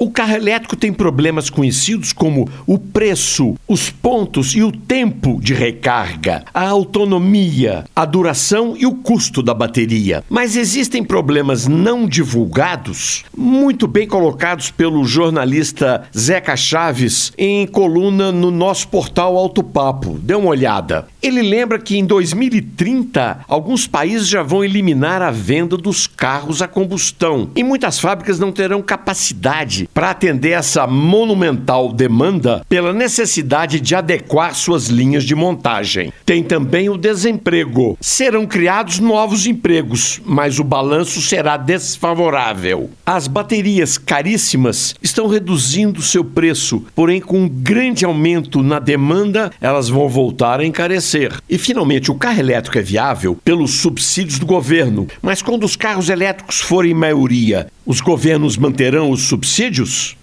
O carro elétrico tem problemas conhecidos como o preço, os pontos e o tempo de recarga, a autonomia, a duração e o custo da bateria. Mas existem problemas não divulgados, muito bem colocados pelo jornalista Zeca Chaves em coluna no nosso portal Alto Papo. Dê uma olhada. Ele lembra que em 2030 alguns países já vão eliminar a venda dos carros a combustão e muitas fábricas não terão capacidade para atender essa monumental demanda pela necessidade de adequar suas linhas de montagem. Tem também o desemprego. Serão criados novos empregos, mas o balanço será desfavorável. As baterias caríssimas estão reduzindo seu preço, porém com um grande aumento na demanda, elas vão voltar a encarecer. E finalmente, o carro elétrico é viável pelos subsídios do governo, mas quando os carros elétricos forem maioria, os governos manterão os subsídios?